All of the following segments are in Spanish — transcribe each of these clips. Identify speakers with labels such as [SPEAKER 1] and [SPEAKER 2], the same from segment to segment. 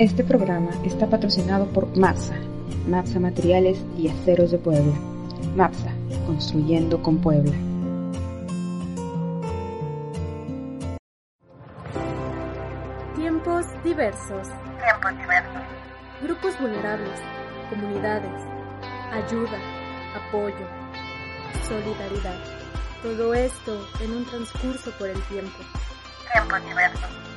[SPEAKER 1] Este programa está patrocinado por MAPSA, MAPSA Materiales y Aceros de Puebla. MAPSA, construyendo con Puebla.
[SPEAKER 2] Tiempos diversos.
[SPEAKER 3] Tiempos diversos.
[SPEAKER 2] Grupos vulnerables. Comunidades. Ayuda. Apoyo. Solidaridad. Todo esto en un transcurso por el tiempo.
[SPEAKER 3] Tiempos diversos.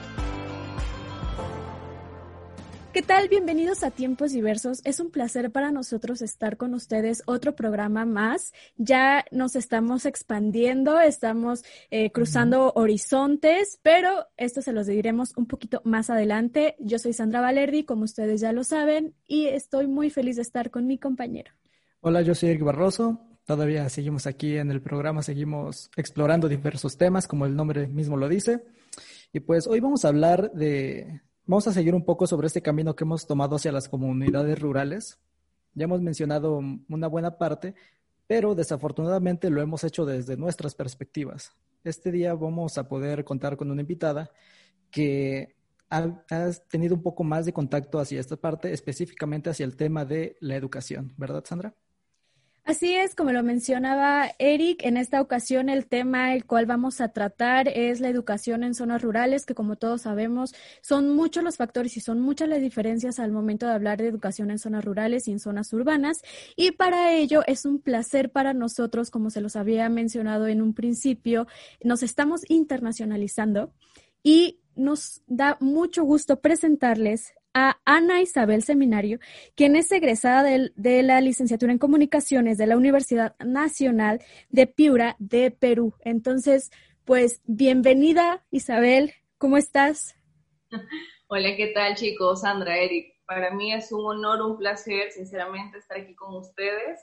[SPEAKER 2] ¿Qué tal? Bienvenidos a Tiempos Diversos. Es un placer para nosotros estar con ustedes otro programa más. Ya nos estamos expandiendo, estamos eh, cruzando horizontes, pero esto se los diremos un poquito más adelante. Yo soy Sandra Valerdi, como ustedes ya lo saben, y estoy muy feliz de estar con mi compañero.
[SPEAKER 4] Hola, yo soy Eric Barroso. Todavía seguimos aquí en el programa, seguimos explorando diversos temas, como el nombre mismo lo dice. Y pues hoy vamos a hablar de Vamos a seguir un poco sobre este camino que hemos tomado hacia las comunidades rurales. Ya hemos mencionado una buena parte, pero desafortunadamente lo hemos hecho desde nuestras perspectivas. Este día vamos a poder contar con una invitada que ha, tenido un poco más de contacto hacia esta parte, específicamente hacia el tema de la educación, ¿verdad, Sandra?
[SPEAKER 2] Así es, como lo mencionaba Eric, en esta ocasión el tema el cual vamos a tratar es la educación en zonas rurales, que como todos sabemos son muchos los factores y son muchas las diferencias al momento de hablar de educación en zonas rurales y en zonas urbanas. Y para ello es un placer para nosotros, como se los había mencionado en un principio, nos estamos internacionalizando y nos da mucho gusto presentarles a Ana Isabel Seminario, quien es egresada de, la licenciatura en comunicaciones de la Universidad Nacional de Piura de Perú. Entonces, pues bienvenida Isabel, ¿cómo estás?
[SPEAKER 5] Hola, ¿qué tal chicos? Sandra, Eric. Para mí es un honor, un placer, sinceramente, estar aquí con ustedes.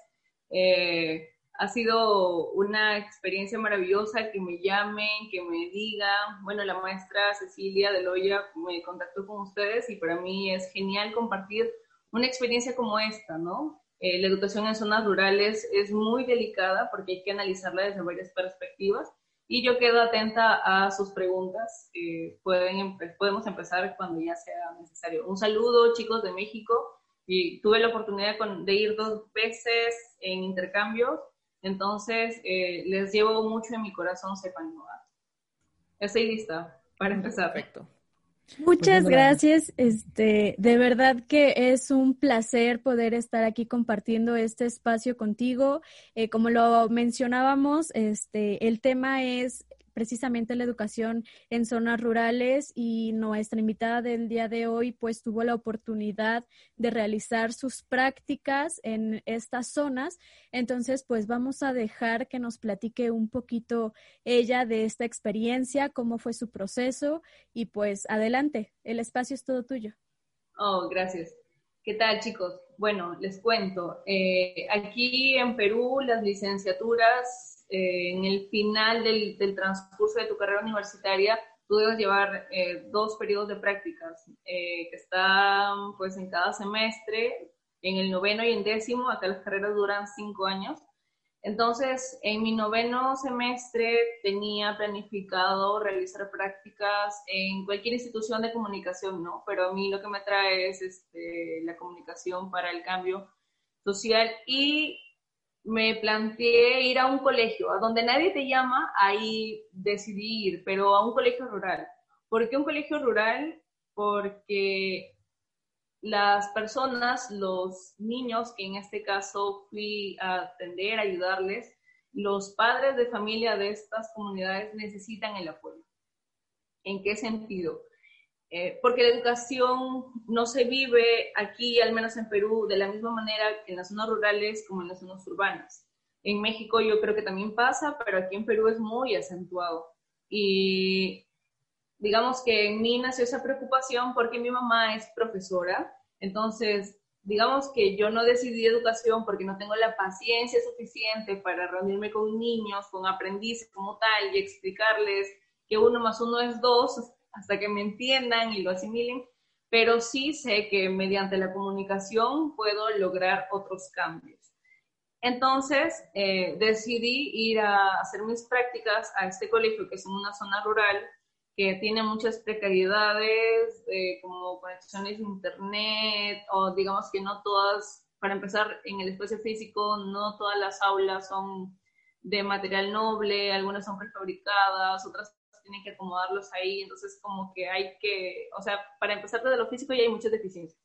[SPEAKER 5] Eh, ha sido una experiencia maravillosa que me llamen, que me digan. Bueno, la maestra Cecilia de Loya me contactó con ustedes y para mí es genial compartir una experiencia como esta, ¿no? Eh, la educación en zonas rurales es muy delicada porque hay que analizarla desde varias perspectivas y yo quedo atenta a sus preguntas. pueden, podemos empezar cuando ya sea necesario. Un saludo, chicos de México. Y tuve la oportunidad de ir dos veces en intercambios entonces, eh, les llevo mucho en mi corazón, sepan innovar. Estoy lista para empezar.
[SPEAKER 4] Perfecto.
[SPEAKER 2] Muchas pues gracias. Este, de verdad que es un placer poder estar aquí compartiendo este espacio contigo. Eh, como lo mencionábamos, este, el tema es precisamente la educación en zonas rurales y nuestra invitada del día de hoy pues tuvo la oportunidad de realizar sus prácticas en estas zonas. Entonces pues vamos a dejar que nos platique un poquito ella de esta experiencia, cómo fue su proceso y pues adelante, el espacio es todo tuyo.
[SPEAKER 5] Oh, gracias. ¿Qué tal chicos? Bueno, les cuento. Eh, aquí en Perú las licenciaturas eh, en el final del, transcurso de tu carrera universitaria, tú debes llevar eh, dos periodos de prácticas eh, que están pues en cada semestre, en el noveno y en décimo, acá las carreras duran cinco años. Entonces, en mi noveno semestre tenía planificado realizar prácticas en cualquier institución de comunicación, ¿no? Pero a mí lo que me trae es este, la comunicación para el cambio social y me planteé ir a un colegio, a donde nadie te llama, ahí decidí ir, pero a un colegio rural. ¿Por qué un colegio rural? Porque las personas, los niños, que en este caso fui a atender, ayudarles, los padres de familia de estas comunidades necesitan el apoyo. ¿En qué sentido? Eh, porque la educación no se vive aquí, al menos en Perú, de la misma manera en las zonas rurales como en las zonas urbanas. En México yo creo que también pasa, pero aquí en Perú es muy acentuado. Y digamos que en mí nació esa preocupación porque mi mamá es profesora, entonces digamos que yo no decidí educación porque no tengo la paciencia suficiente para reunirme con niños, con aprendices como tal y explicarles que uno más uno es dos, hasta que me entiendan y lo asimilen, pero sí sé que mediante la comunicación puedo lograr otros cambios. Entonces eh, decidí ir a hacer mis prácticas a este colegio que es en una zona rural, que tiene muchas precariedades, eh, como conexiones de internet, o digamos que no todas, para empezar, en el espacio físico, no todas las aulas son de material noble, algunas son prefabricadas, otras tienen que acomodarlos ahí, entonces como que hay que, o sea, para empezar desde lo físico ya hay muchas deficiencias.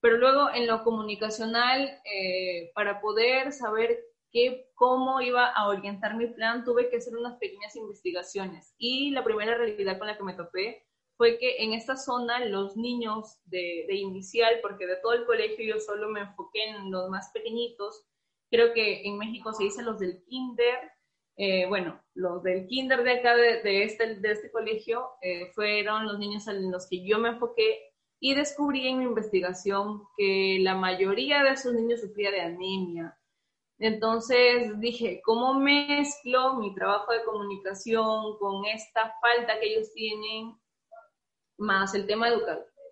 [SPEAKER 5] Pero luego en lo comunicacional, eh, para poder saber qué, cómo iba a orientar mi plan, tuve que hacer unas pequeñas investigaciones. Y la primera realidad con la que me topé fue que en esta zona los niños de, de inicial, porque de todo el colegio yo solo me enfoqué en los más pequeñitos, creo que en México se dice los del kinder, eh, bueno, los del kinder de acá, de, este, de este colegio, eh, fueron los niños en los que yo me enfoqué y descubrí en mi investigación que la mayoría de esos niños sufría de anemia. Entonces dije, ¿cómo mezclo mi trabajo de comunicación con esta falta que ellos tienen, más el tema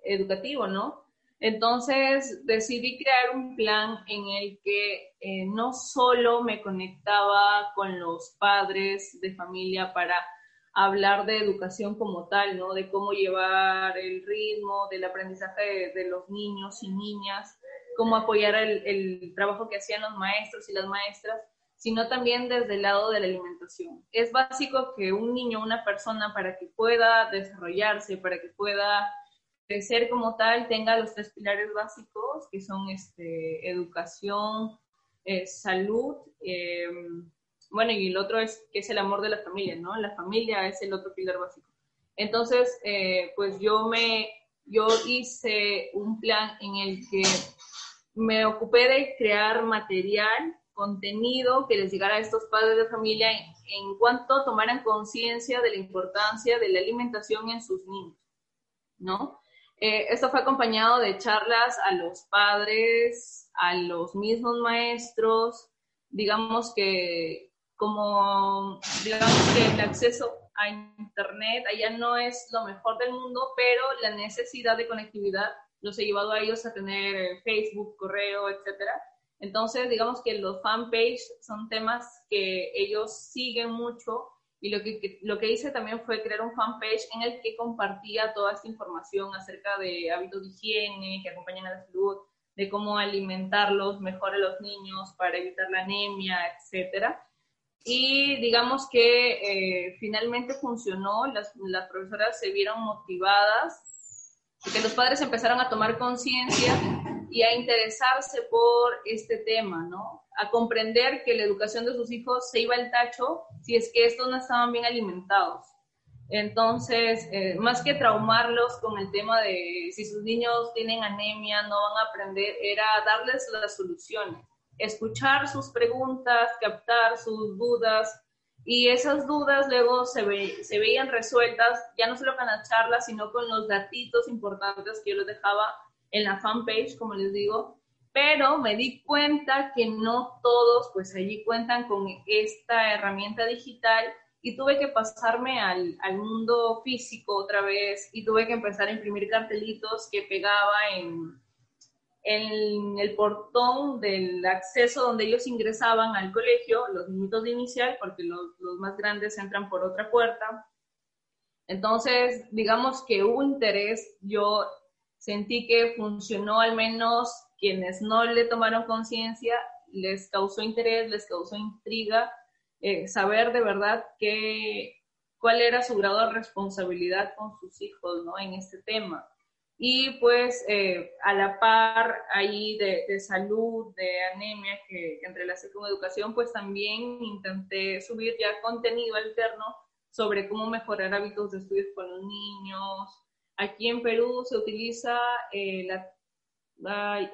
[SPEAKER 5] educativo, ¿no? Entonces decidí crear un plan en el que eh, no solo me conectaba con los padres de familia para hablar de educación como tal, ¿no? De cómo llevar el ritmo del aprendizaje de, los niños y niñas, cómo apoyar el, el, trabajo que hacían los maestros y las maestras, sino también desde el lado de la alimentación. Es básico que un niño, una persona, para que pueda desarrollarse, para que pueda ser como tal tenga los tres pilares básicos, que son este, educación, eh, salud, em, bueno, y el otro es que es el amor de la familia, ¿no? La familia es el otro pilar básico. Entonces, eh, pues yo me, yo hice un plan en el que me ocupé de crear material, contenido que les llegara a estos padres de familia en, en cuanto tomaran conciencia de la importancia de la alimentación en sus niños, ¿no? Eh, esto fue acompañado de charlas a los padres, a los mismos maestros, digamos que como digamos que el acceso a internet allá no es lo mejor del mundo, pero la necesidad de conectividad los ha llevado a ellos a tener eh, Facebook, correo, etcétera. Entonces, digamos que los fanpage son temas que ellos siguen mucho y lo que, lo que hice también fue crear un fanpage en el que compartía toda esta información acerca de hábitos de higiene que acompañan a la salud, de cómo alimentarlos mejor a los niños para evitar la anemia, etc. Y digamos que eh, finalmente funcionó, las, las profesoras se vieron motivadas, porque los padres empezaron a tomar conciencia y a interesarse por este tema, ¿no? A comprender que la educación de sus hijos se iba al tacho si es que estos no estaban bien alimentados. Entonces, eh, más que traumarlos con el tema de si sus niños tienen anemia, no van a aprender, era darles las soluciones, escuchar sus preguntas, captar sus dudas, y esas dudas luego se, veían resueltas, ya no solo con las charlas, sino con los datitos importantes que yo les dejaba en la fanpage, como les digo, pero me di cuenta que no todos pues allí cuentan con esta herramienta digital y tuve que pasarme al, al, mundo físico otra vez y tuve que empezar a imprimir cartelitos que pegaba en, en el portón del acceso donde ellos ingresaban al colegio, los minutos de inicial, porque los, los más grandes entran por otra puerta. Entonces, digamos que hubo interés, yo sentí que funcionó al menos quienes no le tomaron conciencia, les causó interés, les causó intriga, eh, saber de verdad qué, cuál era su grado de responsabilidad con sus hijos ¿no? en este tema. Y pues eh, a la par ahí de, de, salud, de anemia que, que entrelacé con educación, pues también intenté subir ya contenido alterno sobre cómo mejorar hábitos de estudios con los niños, Aquí en Perú se utiliza eh,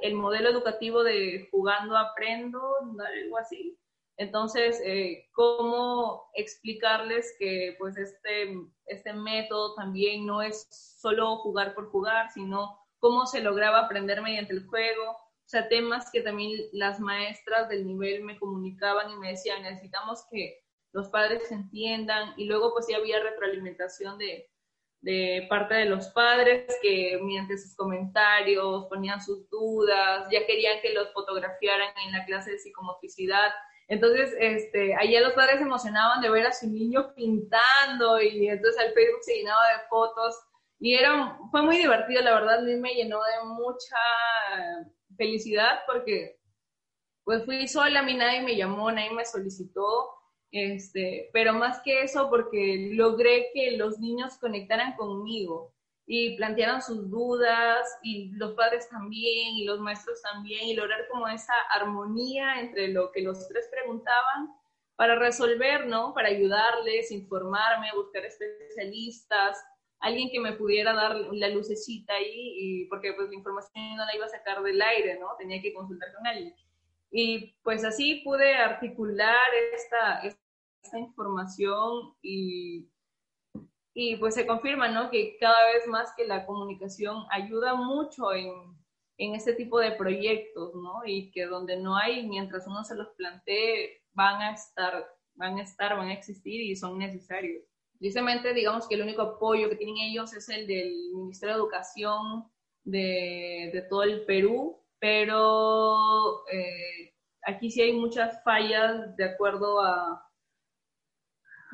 [SPEAKER 5] el modelo educativo de jugando aprendo, algo así. Entonces, eh, ¿cómo explicarles que pues este, este método también no es solo jugar por jugar, sino cómo se lograba aprender mediante el juego? O sea, temas que también las maestras del nivel me comunicaban y me decían, necesitamos que los padres entiendan y luego pues ya había retroalimentación de, de parte de los padres que mediante sus comentarios ponían sus dudas, ya querían que los fotografiaran en la clase de psicomotricidad. Entonces, este, allá los padres se emocionaban de ver a su niño pintando y entonces el Facebook se llenaba de fotos. Y era, fue muy divertido, la verdad, me llenó de mucha felicidad porque pues fui sola, a mí nadie me llamó, nadie me solicitó, este, pero más que eso porque logré que los niños conectaran conmigo y plantearan sus dudas y los padres también y los maestros también y lograr como esa armonía entre lo que los tres preguntaban para resolver, ¿no? Para ayudarles, informarme, buscar especialistas, alguien que me pudiera dar la lucecita ahí, y, porque pues la información no la iba a sacar del aire, ¿no? Tenía que consultar con alguien. Y pues así pude articular esta, esta información y y pues se confirma, ¿no? Que cada vez más que la comunicación ayuda mucho en, en este tipo de proyectos, ¿no? Y que donde no hay, mientras uno se los plantee, van a estar, van a estar, van a existir y son necesarios. Precisamente, digamos que el único apoyo que tienen ellos es el del Ministerio de Educación de, de todo el Perú, pero eh, aquí sí hay muchas fallas de acuerdo a,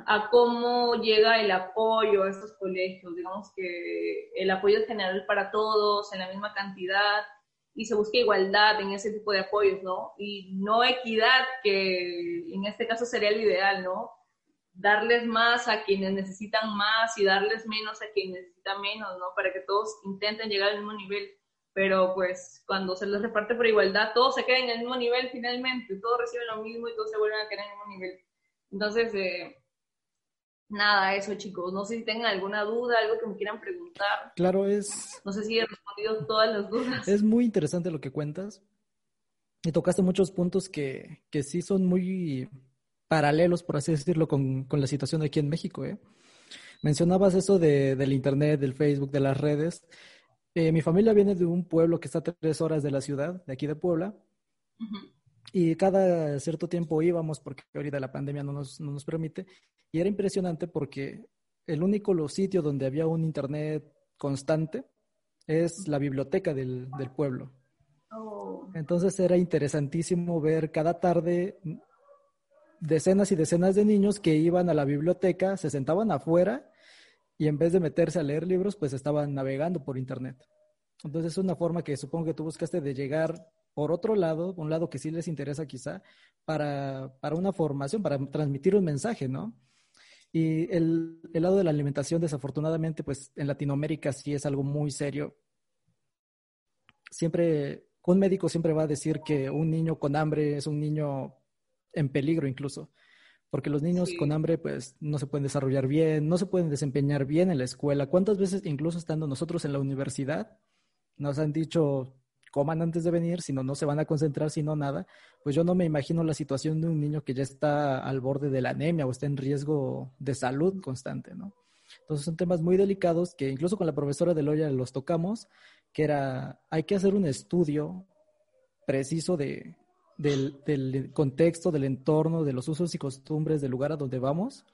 [SPEAKER 5] a cómo llega el apoyo a estos colegios. Digamos que el apoyo es general para todos, en la misma cantidad, y se busca igualdad en ese tipo de apoyos, ¿no? Y no equidad, que en este caso sería el ideal, ¿no? Darles más a quienes necesitan más y darles menos a quienes necesitan menos, ¿no? Para que todos intenten llegar al mismo nivel. Pero pues cuando se les reparte por igualdad, todos se quedan en el mismo nivel finalmente, todos reciben lo mismo y todos se vuelven a quedar en el mismo nivel. Entonces, eh, Nada, eso chicos. No sé si tengan alguna duda, algo que me quieran preguntar.
[SPEAKER 4] Claro, es...
[SPEAKER 5] No sé si he respondido todas las dudas.
[SPEAKER 4] Es muy interesante lo que cuentas. Y tocaste muchos puntos que, que sí son muy paralelos, por así decirlo, con, con la situación aquí en México. ¿eh? Mencionabas eso de, del Internet, del Facebook, de las redes. Eh, mi familia viene de un pueblo que está a tres horas de la ciudad, de aquí de Puebla. Y cada cierto tiempo íbamos, porque ahorita la pandemia no nos, no nos permite, y era impresionante porque el único sitio donde había un internet constante es la biblioteca del, del pueblo. Oh. Entonces era interesantísimo ver cada tarde decenas y decenas de niños que iban a la biblioteca, se sentaban afuera y en vez de meterse a leer libros, pues estaban navegando por internet. Entonces es una forma que supongo que tú buscaste de llegar por otro lado, un lado que sí les interesa quizá, para, para una formación, para transmitir un mensaje, ¿no? Y el, el, lado de la alimentación, desafortunadamente, pues en Latinoamérica sí es algo muy serio. Siempre, un médico siempre va a decir que un niño con hambre es un niño en peligro incluso, porque los niños con hambre pues no se pueden desarrollar bien, no se pueden desempeñar bien en la escuela. ¿Cuántas veces incluso estando nosotros en la universidad nos han dicho coman antes de venir, si no, no se van a concentrar, si no, nada, pues yo no me imagino la situación de un niño que ya está al borde de la anemia o está en riesgo de salud constante, ¿no? Entonces son temas muy delicados que incluso con la profesora de Loya los tocamos, que era, hay que hacer un estudio preciso de, del, del contexto, del entorno, de los usos y costumbres del lugar a donde vamos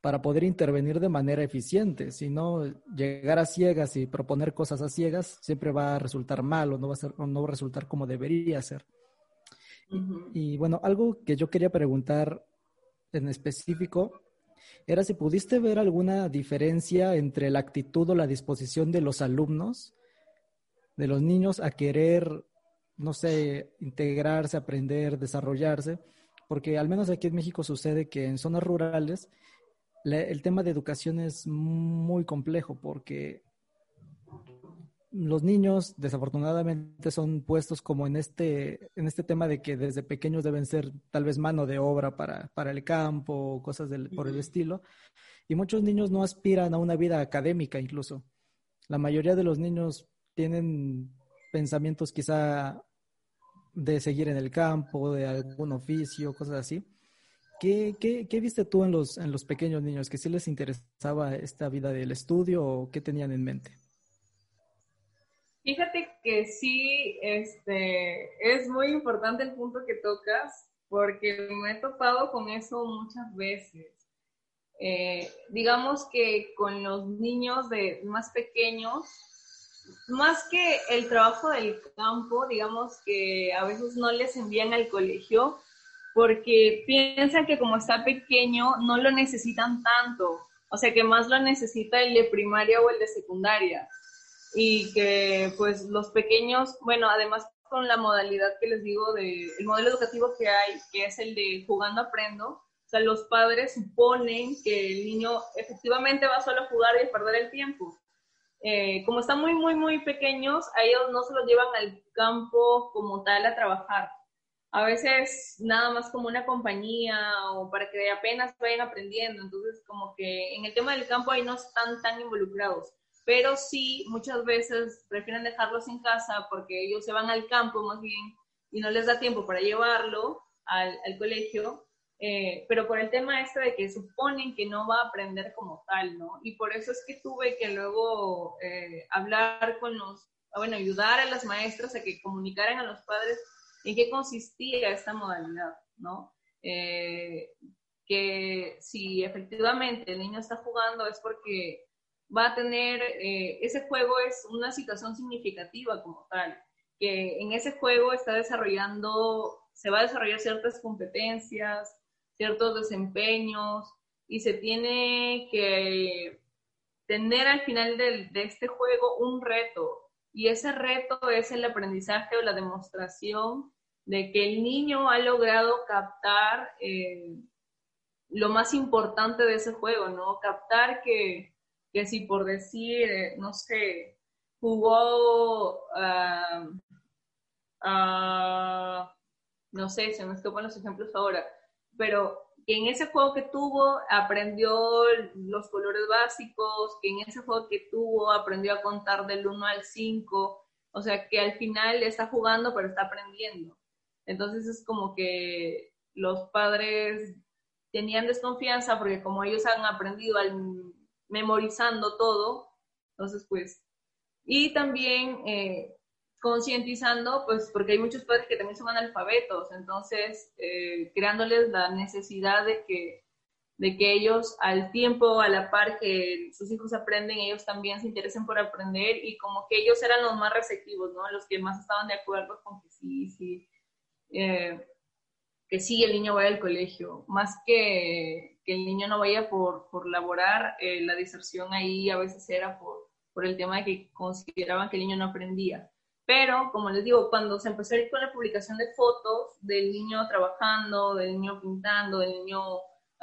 [SPEAKER 4] para poder intervenir de manera eficiente. Si no, llegar a ciegas y proponer cosas a ciegas siempre va a resultar mal o no va a, ser, no va a resultar como debería ser. y, bueno, algo que yo quería preguntar en específico era si pudiste ver alguna diferencia entre la actitud o la disposición de los alumnos, de los niños a querer, no sé, integrarse, aprender, desarrollarse, porque al menos aquí en México sucede que en zonas rurales el tema de educación es muy complejo porque los niños desafortunadamente son puestos como en este, en este tema de que desde pequeños deben ser tal vez mano de obra para, para el campo, cosas del, por el estilo. Y muchos niños no aspiran a una vida académica incluso. La mayoría de los niños tienen pensamientos quizá de seguir en el campo, de algún oficio, cosas así. ¿Qué, qué, qué viste tú en los, en los pequeños niños? ¿Que sí les interesaba esta vida del estudio o qué tenían en mente?
[SPEAKER 5] Fíjate que sí, este, es muy importante el punto que tocas porque me he topado con eso muchas veces. Eh, digamos que con los niños de más pequeños, más que el trabajo del campo, digamos que a veces no les envían al colegio porque piensan que como está pequeño no lo necesitan tanto, o sea que más lo necesita el de primaria o el de secundaria y que pues los pequeños, bueno, además con la modalidad que les digo de el modelo educativo que hay, que es el de jugando aprendo, o sea, los padres suponen que el niño efectivamente va solo a jugar y a perder el tiempo. Eh, como están muy, muy, muy pequeños, a ellos no se los llevan al campo como tal a trabajar. A veces nada más como una compañía o para que apenas vayan aprendiendo. Entonces, como que en el tema del campo ahí no están tan involucrados. Pero sí, muchas veces prefieren dejarlos en casa porque ellos se van al campo más bien y no les da tiempo para llevarlo al, al colegio eh, pero por el tema este de que suponen que no va a aprender como tal, ¿no? Y por eso es que tuve que luego eh, hablar con los, bueno, ayudar a las maestras a que comunicaran a los padres en qué consistía esta modalidad, ¿no? Eh, que si efectivamente el niño está jugando es porque va a tener, ese juego es una situación significativa como tal, que en ese juego está desarrollando, se va a desarrollar ciertas competencias, ciertos desempeños y se tiene que tener al final de, este juego un reto y ese reto es el aprendizaje o la demostración de que el niño ha logrado captar eh, lo más importante de ese juego, ¿no? Captar que, que si por decir, eh, no sé, jugó, uh, no sé, se me escapan los ejemplos ahora, pero que en ese juego que tuvo aprendió los colores básicos, que en ese juego que tuvo aprendió a contar del 1 al 5, o sea que al final está jugando pero está aprendiendo. Entonces es como que los padres tenían desconfianza porque como ellos han aprendido al memorizando todo, entonces pues, y también eh, concientizando, pues porque hay muchos padres que también son analfabetos, entonces eh, creándoles la necesidad de que, de que ellos al tiempo, a la par que sus hijos aprenden, ellos también se interesen por aprender y como que ellos eran los más receptivos, ¿no? Los que más estaban de acuerdo con que sí, sí, eh, que sí el niño vaya al colegio, más que, que el niño no vaya por, por laborar, eh, la diserción ahí a veces era por, por el tema de que consideraban que el niño no aprendía. Pero, como les digo, cuando se empezó a ir con la publicación de fotos del niño trabajando, del niño pintando, del niño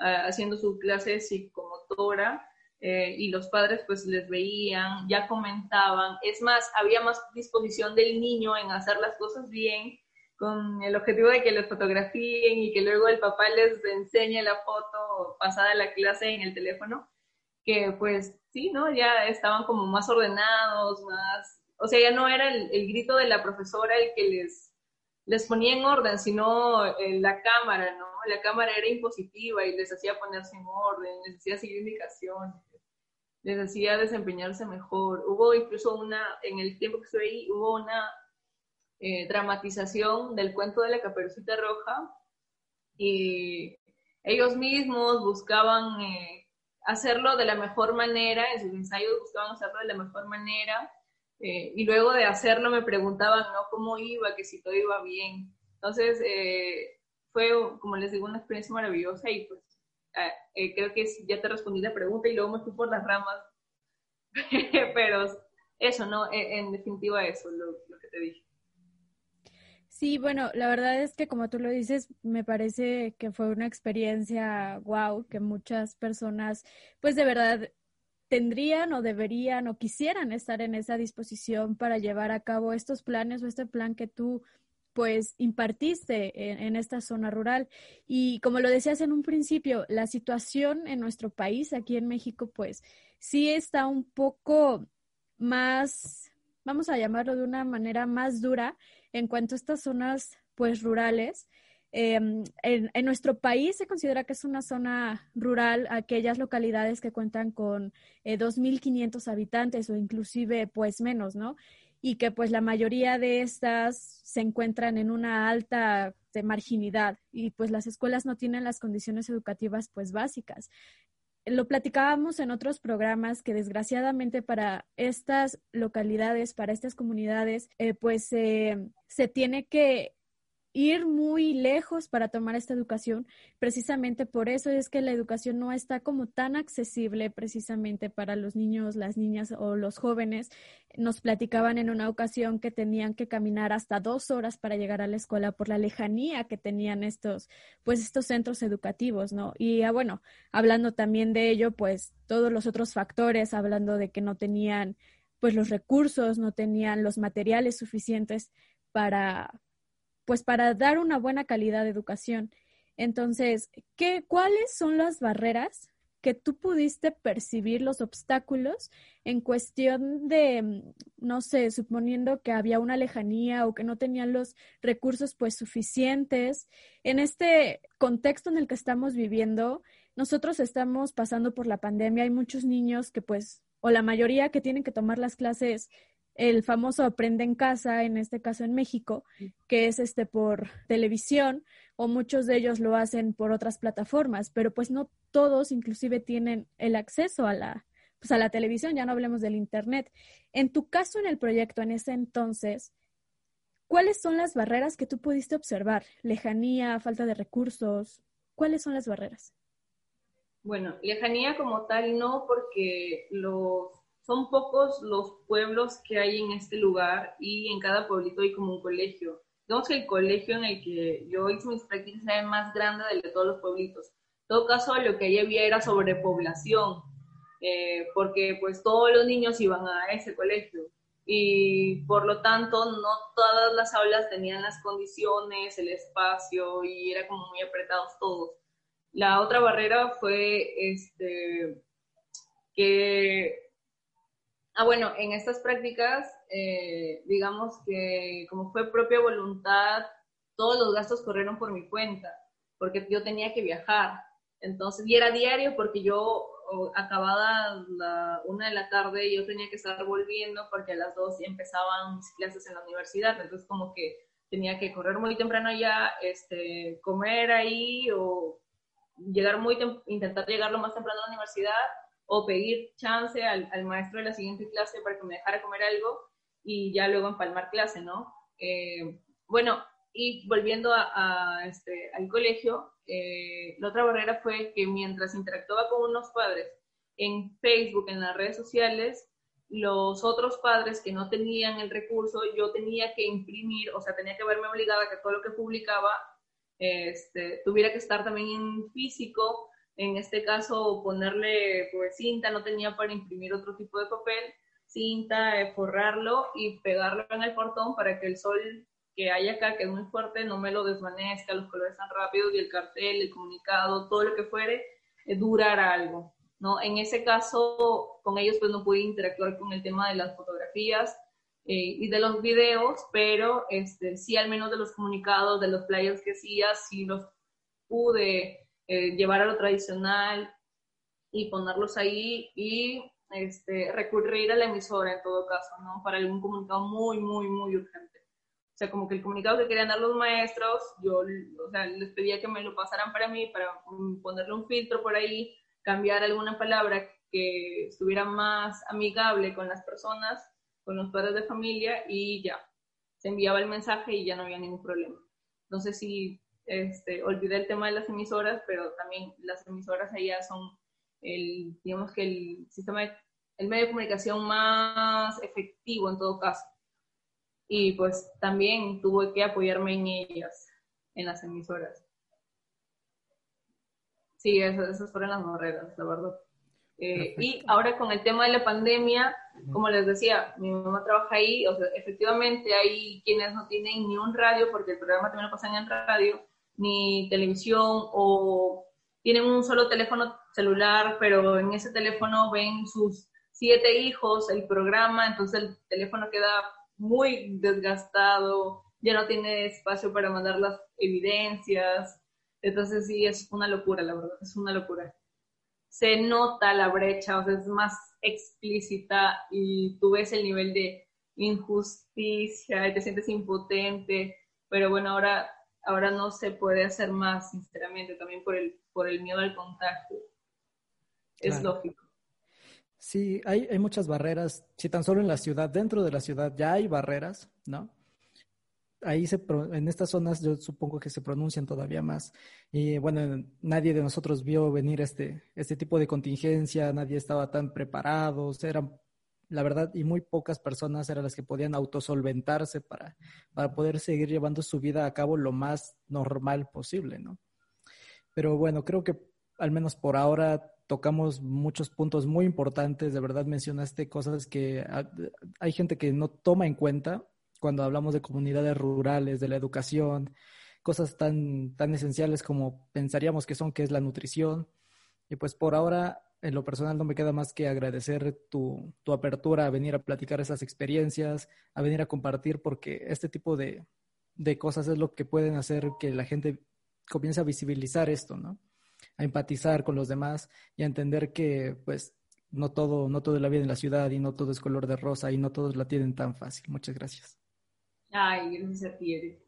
[SPEAKER 5] eh, haciendo su clase psicomotora, eh, y los padres pues les veían, ya comentaban, es más, había más disposición del niño en hacer las cosas bien, con el objetivo de que les fotografíen y que luego el papá les enseñe la foto pasada la clase en el teléfono, que pues sí, ¿no? Ya estaban como más ordenados, más o sea, ya no era el, grito de la profesora el que les, les ponía en orden, sino eh, la cámara, ¿no? La cámara era impositiva y les hacía ponerse en orden, les hacía seguir indicaciones, les hacía desempeñarse mejor. Hubo incluso una, en el tiempo que estuve ahí, hubo una eh, dramatización del cuento de la caperucita roja y ellos mismos buscaban eh, hacerlo de la mejor manera, en sus ensayos buscaban hacerlo de la mejor manera eh, y luego de hacerlo me preguntaban, ¿no? ¿Cómo iba? Que si todo iba bien. Entonces, eh, fue, como les digo, una experiencia maravillosa y pues ah, eh, creo que ya te respondí la pregunta y luego me fui por las ramas. Pero eso, ¿no? E, en, definitiva eso, lo, lo que te dije.
[SPEAKER 2] Sí, bueno, la verdad es que como tú lo dices, me parece que fue una experiencia wow, que muchas personas, pues de verdad tendrían o deberían o quisieran estar en esa disposición para llevar a cabo estos planes o este plan que tú pues impartiste en, esta zona rural. Y como lo decías en un principio, la situación en nuestro país, aquí en México, pues sí está un poco más, vamos a llamarlo de una manera más dura en cuanto a estas zonas pues rurales. Em, en, nuestro país se considera que es una zona rural aquellas localidades que cuentan con eh, 2.500 habitantes o inclusive pues menos, ¿no? Y que pues la mayoría de estas se encuentran en una alta de marginidad y pues las escuelas no tienen las condiciones educativas pues básicas. Lo platicábamos en otros programas que desgraciadamente para estas localidades, para estas comunidades, eh, pues se tiene que ir muy lejos para tomar esta educación. Precisamente por eso es que la educación no está como tan accesible precisamente para los niños, las niñas o los jóvenes. Nos platicaban en una ocasión que tenían que caminar hasta dos horas para llegar a la escuela por la lejanía que tenían estos, pues estos centros educativos, ¿no? Y ah, bueno, hablando también de ello, pues todos los otros factores, hablando de que no tenían pues los recursos, no tenían los materiales suficientes para pues para dar una buena calidad de educación. Entonces, ¿qué, ¿cuáles son las barreras que tú pudiste percibir los obstáculos en cuestión de, mm, no sé, suponiendo que había una lejanía o que no tenían los recursos pues suficientes. En este contexto en el que estamos viviendo, nosotros estamos pasando por la pandemia, hay muchos niños que pues, o la mayoría que tienen que tomar las clases el famoso Aprende en Casa, en este caso en México, que es este por televisión, o muchos de ellos lo hacen por otras plataformas, pero pues no todos inclusive tienen el acceso a la, pues a la televisión, ya no hablemos del Internet. En tu caso en el proyecto, en ese entonces, ¿cuáles son las barreras que tú pudiste observar? Lejanía, falta de recursos, ¿cuáles son las barreras?
[SPEAKER 5] Bueno, lejanía como tal no, porque los son pocos los pueblos que hay en este lugar y en cada pueblito hay como un colegio. Digamos que el colegio en el que yo hice mis prácticas era el más grande de todos los pueblitos. En todo caso, lo que ahí había era sobrepoblación, eh, porque pues todos los niños iban a ese colegio y por lo tanto no todas las aulas tenían las condiciones, el espacio y era como muy apretados todos. La otra barrera fue este, que Ah, bueno, en estas prácticas, eh, digamos que como fue propia voluntad, todos los gastos corrieron por mi cuenta, porque yo tenía que viajar. Entonces, y era diario porque yo acabada la una de la tarde, yo tenía que estar volviendo porque a las dos empezaban mis clases en la universidad. Entonces, como que tenía que correr muy temprano allá, este, comer ahí o llegar muy intentar llegar lo más temprano a la universidad o pedir chance al, maestro de la siguiente clase para que me dejara comer algo y ya luego empalmar clase, ¿no? Eh, bueno, y volviendo a, este, al colegio, eh, la otra barrera fue que mientras interactuaba con unos padres en Facebook, en las redes sociales, los otros padres que no tenían el recurso, yo tenía que imprimir, o sea, tenía que verme obligada a que todo lo que publicaba este, tuviera que estar también en físico en este caso ponerle pues cinta, no tenía para imprimir otro tipo de papel, cinta, eh, forrarlo y pegarlo en el portón para que el sol que hay acá, que es muy fuerte, no me lo desvanezca, los colores tan rápidos y el cartel, el comunicado, todo lo que fuere, eh, durara algo. ¿no? En ese caso, con ellos pues no pude interactuar con el tema de las fotografías eh, y de los videos, pero este, sí al menos de los comunicados, de los flyers que hacía, sí los pude eh, llevar a lo tradicional y ponerlos ahí y este, recurrir a la emisora en todo caso, ¿no? Para algún comunicado muy, muy, muy urgente. O sea, como que el comunicado que querían dar los maestros, yo o sea, les pedía que me lo pasaran para mí, para ponerle un filtro por ahí, cambiar alguna palabra que estuviera más amigable con las personas, con los padres de familia y ya. Se enviaba el mensaje y ya no había ningún problema. Entonces, si este, olvidé el tema de las emisoras, pero también las emisoras allá son el, digamos que el sistema, el medio de comunicación más efectivo en todo caso. Y pues también tuve que apoyarme en ellas, en las emisoras. Sí, esas, fueron las barreras, la verdad. Eh, y ahora con el tema de la pandemia, como les decía, mi mamá trabaja ahí, o sea, efectivamente hay quienes no tienen ni un radio, porque el programa también lo pasan en radio, ni televisión o tienen un solo teléfono celular, pero en ese teléfono ven sus siete hijos, el programa, entonces el teléfono queda muy desgastado, ya no tiene espacio para mandar las evidencias, entonces sí, es una locura, la verdad, es una locura. Se nota la brecha, o sea, es más explícita y tú ves el nivel de injusticia y te sientes impotente, pero bueno, ahora ahora no se puede hacer más, sinceramente, también por el, por el miedo al contagio. Es lógico.
[SPEAKER 4] Sí, hay, hay muchas barreras. Si tan solo en la ciudad, dentro de la ciudad ya hay barreras, ¿no? ahí se, en estas zonas yo supongo que se pronuncian todavía más. Y bueno, nadie de nosotros vio venir este, este tipo de contingencia, nadie estaba tan preparado, eran, la verdad, y muy pocas personas eran las que podían autosolventarse para, para poder seguir llevando su vida a cabo lo más normal posible, ¿no? Pero bueno, creo que al menos por ahora tocamos muchos puntos muy importantes, de verdad mencionaste cosas que hay gente que no toma en cuenta cuando hablamos de comunidades rurales, de la educación, cosas tan, tan esenciales como pensaríamos que son, que es la nutrición. Y pues por ahora, en lo personal, no me queda más que agradecer tu, tu apertura a venir a platicar esas experiencias, a venir a compartir, porque este tipo de, de cosas es lo que pueden hacer que la gente comience a visibilizar esto, ¿no? A empatizar con los demás y a entender que, pues, no todo, no todo es la vida en la ciudad y no todo es color de rosa y no todos la tienen tan fácil. Muchas gracias.
[SPEAKER 5] Ay, gracias a ti, Eric.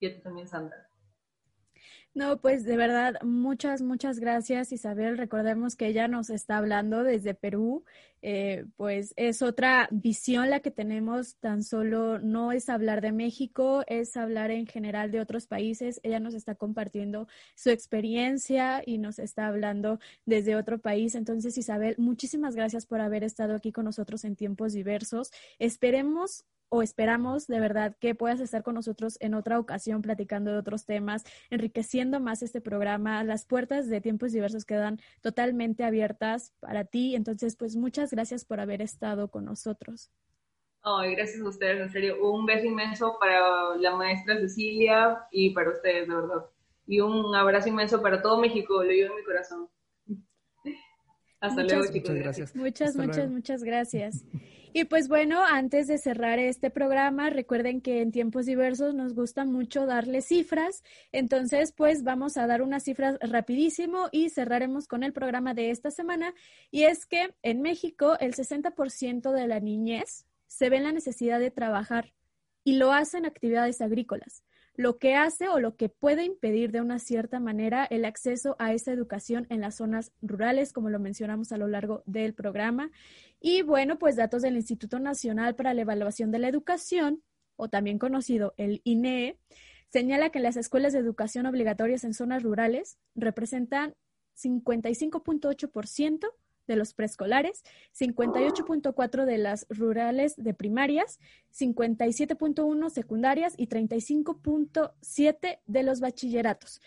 [SPEAKER 5] Y a ti también, Sandra.
[SPEAKER 2] No, pues de verdad, muchas, muchas gracias Isabel. Recordemos que ella nos está hablando desde Perú, eh, pues es otra visión la que tenemos, tan solo no es hablar de México, es hablar en general de otros países. Ella nos está compartiendo su experiencia y nos está hablando desde otro país. Entonces, Isabel, muchísimas gracias por haber estado aquí con nosotros en tiempos diversos. Esperemos o esperamos de verdad que puedas estar con nosotros en otra ocasión platicando de otros temas, enriqueciendo más este programa. Las puertas de tiempos diversos quedan totalmente abiertas para ti. Entonces, pues muchas gracias por haber estado con nosotros.
[SPEAKER 5] Ay, gracias a ustedes, en serio. Un beso inmenso para la maestra Cecilia y para ustedes, de verdad. Y un abrazo inmenso para todo México, lo llevo en mi corazón. Hasta luego, chicos.
[SPEAKER 4] Muchas gracias.
[SPEAKER 2] Muchas, muchas, muchas gracias. Y pues bueno, antes de cerrar este programa, recuerden que en tiempos diversos nos gusta mucho darle cifras. Entonces, pues vamos a dar unas cifras rapidísimo y cerraremos con el programa de esta semana. Y es que en México el 60% de la niñez se ve en la necesidad de trabajar y lo hacen actividades agrícolas lo que hace o lo que puede impedir de una cierta manera el acceso a esa educación en las zonas rurales, como lo mencionamos a lo largo del programa. Y bueno, pues datos del Instituto Nacional para la Evaluación de la Educación, o también conocido el INEE, señala que las escuelas de educación obligatorias en zonas rurales representan 55.8% de los preescolares, 58.4 de las rurales de primarias, 57.1 secundarias y 35.7 de los bachilleratos,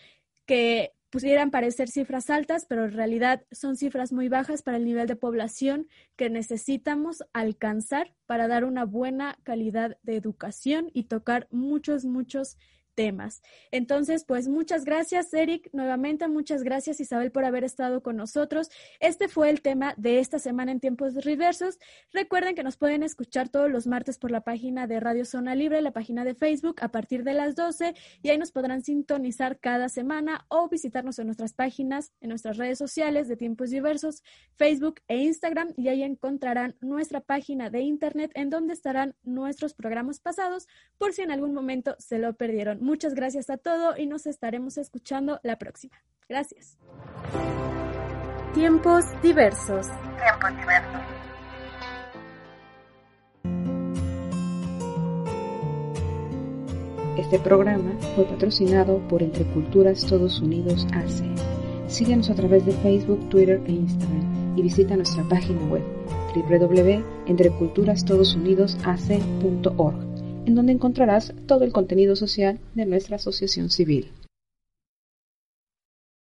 [SPEAKER 2] que pudieran parecer cifras altas, pero en realidad son cifras muy bajas para el nivel de población que necesitamos alcanzar para dar una buena calidad de educación y tocar muchos, muchos temas. Entonces, pues muchas gracias, Eric, nuevamente muchas gracias, Isabel, por haber estado con nosotros. Este fue el tema de esta semana en tiempos reversos. Recuerden que nos pueden escuchar todos los martes por la página de Radio Zona Libre, la página de Facebook, a partir de las 12, y ahí nos podrán sintonizar cada semana o visitarnos en nuestras páginas, en nuestras redes sociales de tiempos diversos, Facebook e Instagram, y ahí encontrarán nuestra página de Internet en donde estarán nuestros programas pasados, por si en algún momento se lo perdieron. Muchas gracias a todo y nos estaremos escuchando la próxima. Gracias. Tiempos diversos.
[SPEAKER 3] Tiempos diversos.
[SPEAKER 1] Este programa fue patrocinado por Entre Culturas Todos Unidos AC. Síguenos a través de Facebook, Twitter e Instagram y visita nuestra página web www.entreculturastodosunidosAC.org en donde encontrarás todo el contenido social de nuestra asociación civil.